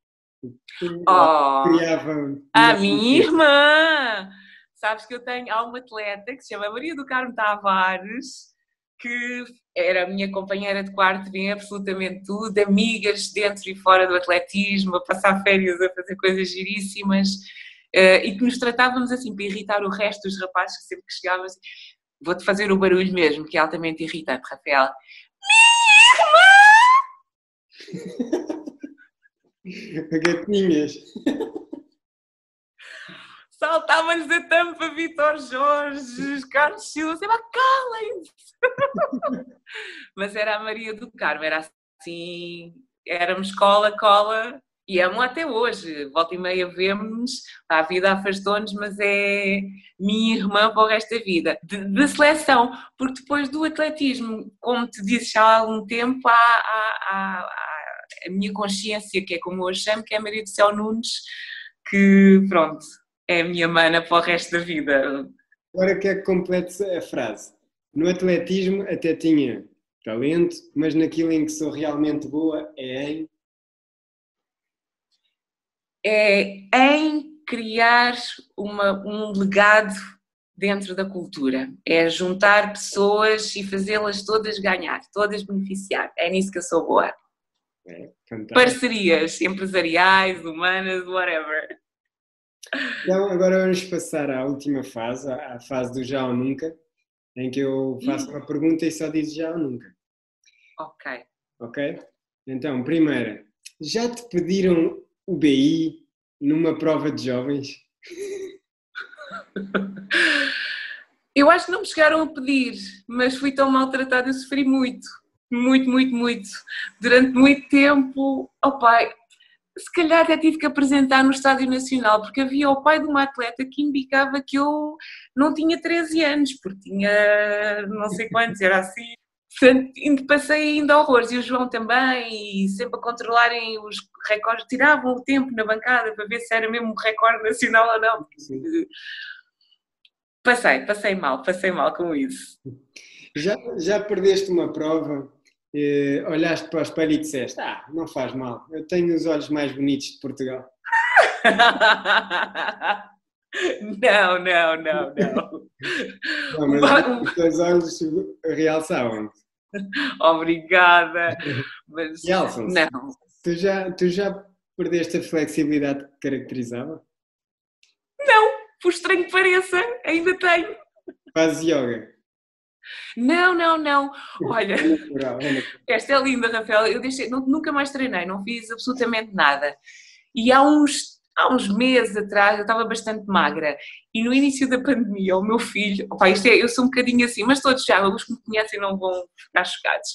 Oh, criava a minha irmã! Sabes que eu tenho, há uma atleta que se chama Maria do Carmo Tavares, que era a minha companheira de quarto em absolutamente tudo, amigas dentro e fora do atletismo, a passar férias, a fazer coisas giríssimas, uh, e que nos tratávamos assim para irritar o resto dos rapazes que sempre que chegavam assim, vou-te fazer o barulho mesmo, que é altamente irritante, Rafael.
Minha irmã! Gatinhas!
saltava-lhes a tampa Vitor Jorge, Carlos Silva, sei lá, calem-se! Mas era a Maria do Carmo, era assim, éramos cola, cola, e amo até hoje, volta e meia vemos a vida afastou-nos, mas é minha irmã para o resto da vida. De, de, seleção, porque depois do atletismo, como te disse já há algum tempo, há, há, há, há a minha consciência, que é como eu chamo, que é a Maria do Céu Nunes, que pronto, é a minha mana para o resto da vida.
Agora quer que complete a frase. No atletismo até tinha talento, mas naquilo em que sou realmente boa é em.
É em criar uma, um legado dentro da cultura. É juntar pessoas e fazê-las todas ganhar, todas beneficiar. É nisso que eu sou boa. É, Parcerias empresariais, humanas, whatever.
Então, agora vamos passar à última fase, à fase do já ou nunca, em que eu faço uma pergunta e só diz já ou nunca.
Ok.
Ok? Então, primeira, já te pediram o BI numa prova de jovens?
Eu acho que não me chegaram a pedir, mas fui tão maltratada, eu sofri muito, muito, muito, muito. Durante muito tempo, oh pai, se calhar até tive que apresentar no Estádio Nacional, porque havia o pai de uma atleta que indicava que eu não tinha 13 anos, porque tinha não sei quantos, era assim. Portanto, passei ainda horrores, e o João também, e sempre a controlarem os recordes, tiravam o tempo na bancada para ver se era mesmo um recorde nacional ou não. Passei, passei mal, passei mal com isso.
Já, já perdeste uma prova eh, olhaste para o espelho e disseste: Ah, não faz mal, eu tenho os olhos mais bonitos de Portugal.
não, não, não, não.
não mas os teus olhos realçavam
Obrigada. Mas
não. Tu já, tu já perdeste a flexibilidade que caracterizava?
Não, por estranho que pareça, ainda tenho.
Faz yoga?
Não, não, não. Olha, é esta é linda, Rafael. Eu deixei, nunca mais treinei, não fiz absolutamente nada. E há uns, há uns meses atrás eu estava bastante magra. E no início da pandemia, o meu filho, opa, isto é, eu sou um bocadinho assim, mas todos já, os que me conhecem não vão ficar chocados.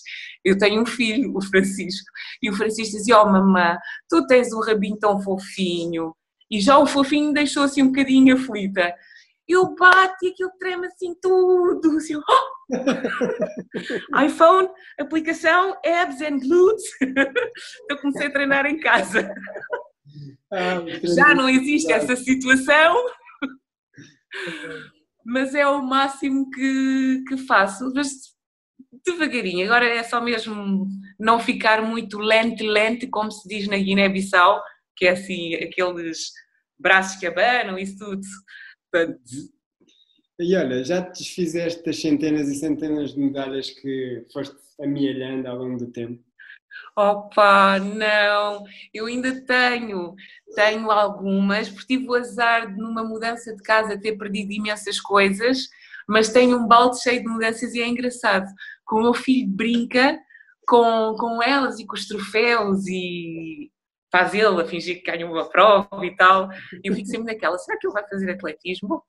Eu tenho um filho, o Francisco, e o Francisco dizia: Oh, mamã, tu tens um rabinho tão fofinho. E já o fofinho deixou assim um bocadinho aflita eu bato e aquilo treme assim tudo, assim, oh! iPhone, aplicação, abs and glutes. eu comecei a treinar em casa. Ah, Já não existe essa situação, mas é o máximo que, que faço. Mas devagarinho, agora é só mesmo não ficar muito lente, lente, como se diz na Guiné-Bissau, que é assim, aqueles braços que abanam, isso tudo. Portanto,
e olha, já te desfizeste das centenas e centenas de medalhas que foste amealhando ao longo do tempo?
Opa, não, eu ainda tenho, tenho algumas, porque tive o azar de numa mudança de casa ter perdido imensas coisas, mas tenho um balde cheio de mudanças e é engraçado, como o meu filho brinca com, com elas e com os troféus e faz ele a fingir que ganhou uma prova e tal, e eu fico sempre naquela, será que ele vai fazer atletismo? Bom,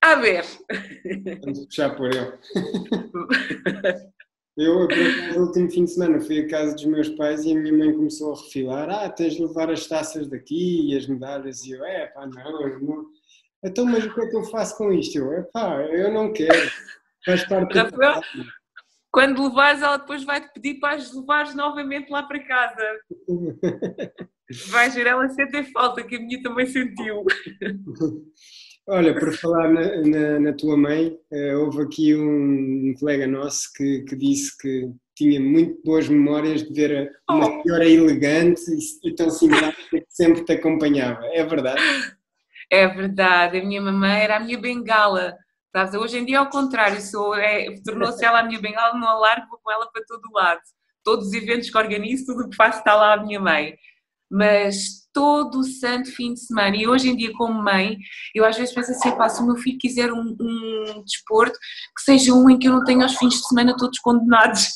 a ver.
Vamos puxar por ele. Eu, no último fim de semana, fui à casa dos meus pais e a minha mãe começou a refilar: Ah, tens de levar as taças daqui e as medalhas. E eu, é pá, não, não. Então, mas o que é que eu faço com isto? Eu, é pá, eu não quero. Faz parte
Rafael, quando levares, ela depois vai-te pedir para as levares novamente lá para casa. Vai ver, ela sente falta, que a minha também sentiu.
Olha, por falar na, na, na tua mãe, uh, houve aqui um, um colega nosso que, que, disse que tinha muito boas memórias de ver uma oh. senhora elegante e, e tão simpática que sempre te acompanhava. É verdade?
É verdade. A minha mamãe era a minha bengala. Hoje em dia, é ao contrário, é, tornou-se ela a minha bengala, não alargo, com ela para todo lado. Todos os eventos que organizo, tudo o que faço está lá a minha mãe mas todo o santo fim de semana. E hoje em dia, como mãe, eu às vezes penso assim: pá, se o meu filho quiser um, um desporto, que seja um em que eu não tenha os fins de semana todos condenados.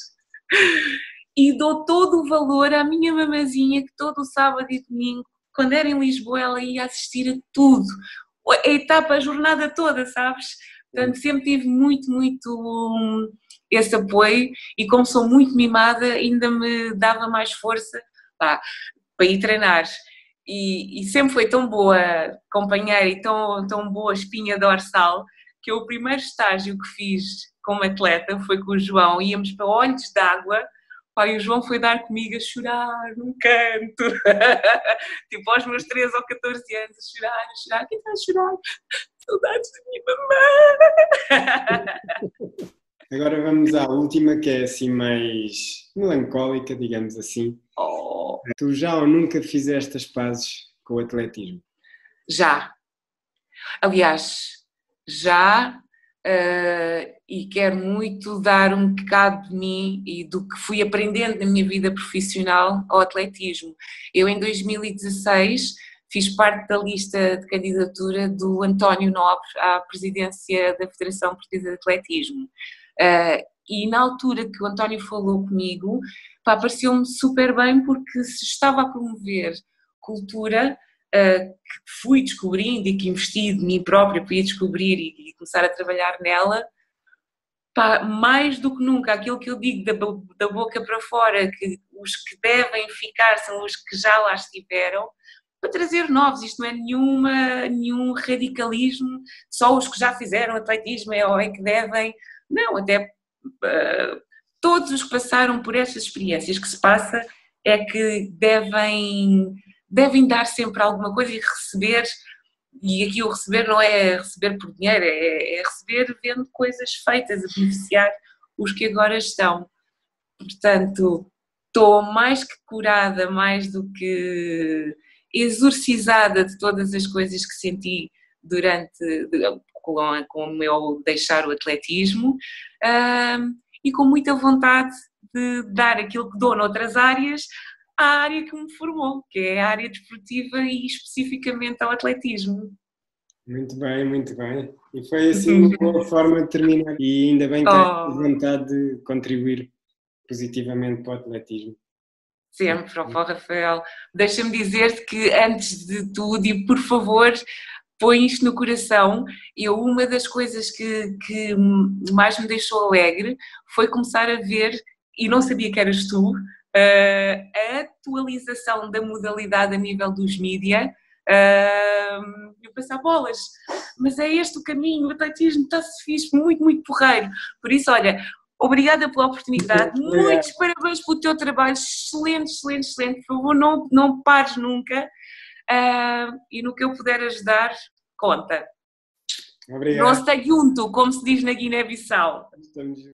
E dou todo o valor à minha mamazinha, que todo o sábado e domingo, quando era em Lisboa, ela ia assistir a tudo, a etapa, a jornada toda, sabes? Portanto, sempre tive muito, muito hum, esse apoio e como sou muito mimada, ainda me dava mais força. Pá, para ir treinar. E, e, sempre foi tão boa companheira e tão, tão boa espinha dorsal que o primeiro estágio que fiz como atleta foi com o João. Íamos para olhos d'água, pai, o João foi dar comigo a chorar num canto, tipo aos meus 13 ou 14 anos, a chorar, a chorar, quem está a chorar? Saudades da minha mamãe.
Agora vamos à última, que é assim mais melancólica, digamos assim. Oh. Tu já ou nunca fizeste as pazes com o atletismo?
Já. Aliás, já uh, e quero muito dar um bocado de mim e do que fui aprendendo na minha vida profissional ao atletismo. Eu, em 2016, fiz parte da lista de candidatura do António Nobre à presidência da Federação Portuguesa de Atletismo. Uh, e na altura que o António falou comigo, pareceu-me super bem porque se estava a promover cultura que fui descobrindo e que investi de mim própria para ir descobrir e, e começar a trabalhar nela, pá, mais do que nunca, aquilo que eu digo da, da boca para fora, que os que devem ficar são os que já lá estiveram, para trazer novos. Isto não é nenhuma, nenhum radicalismo, só os que já fizeram atletismo é, é que devem não, até uh, todos os que passaram por estas experiências que se passa é que devem, devem dar sempre alguma coisa e receber, e aqui o receber não é receber por dinheiro, é, é receber vendo coisas feitas, a beneficiar os que agora estão. Portanto, estou mais que curada, mais do que exorcizada de todas as coisas que senti durante com, com o meu deixar o atletismo um, e com muita vontade de dar aquilo que dou noutras áreas à área que me formou, que é a área desportiva e especificamente ao atletismo.
Muito bem, muito bem. E foi assim uma boa forma de terminar. E ainda bem que oh. vontade de contribuir positivamente para o atletismo.
Sempre, oh, Rafael. Deixa-me dizer-te que antes de tudo, e por favor, põe isto no coração. Eu, uma das coisas que, que mais me deixou alegre foi começar a ver, e não sabia que eras tu, a atualização da modalidade a nível dos mídia. eu pensava, bolas, mas é este o caminho, o atletismo está-se fixe, muito, muito porreiro. Por isso, olha, obrigada pela oportunidade, muitos parabéns pelo teu trabalho, excelente, excelente, excelente. Por favor, não, não pares nunca. Uh, e no que eu puder ajudar, conta. Obrigado. Não se junto, como se diz na Guiné-Bissau.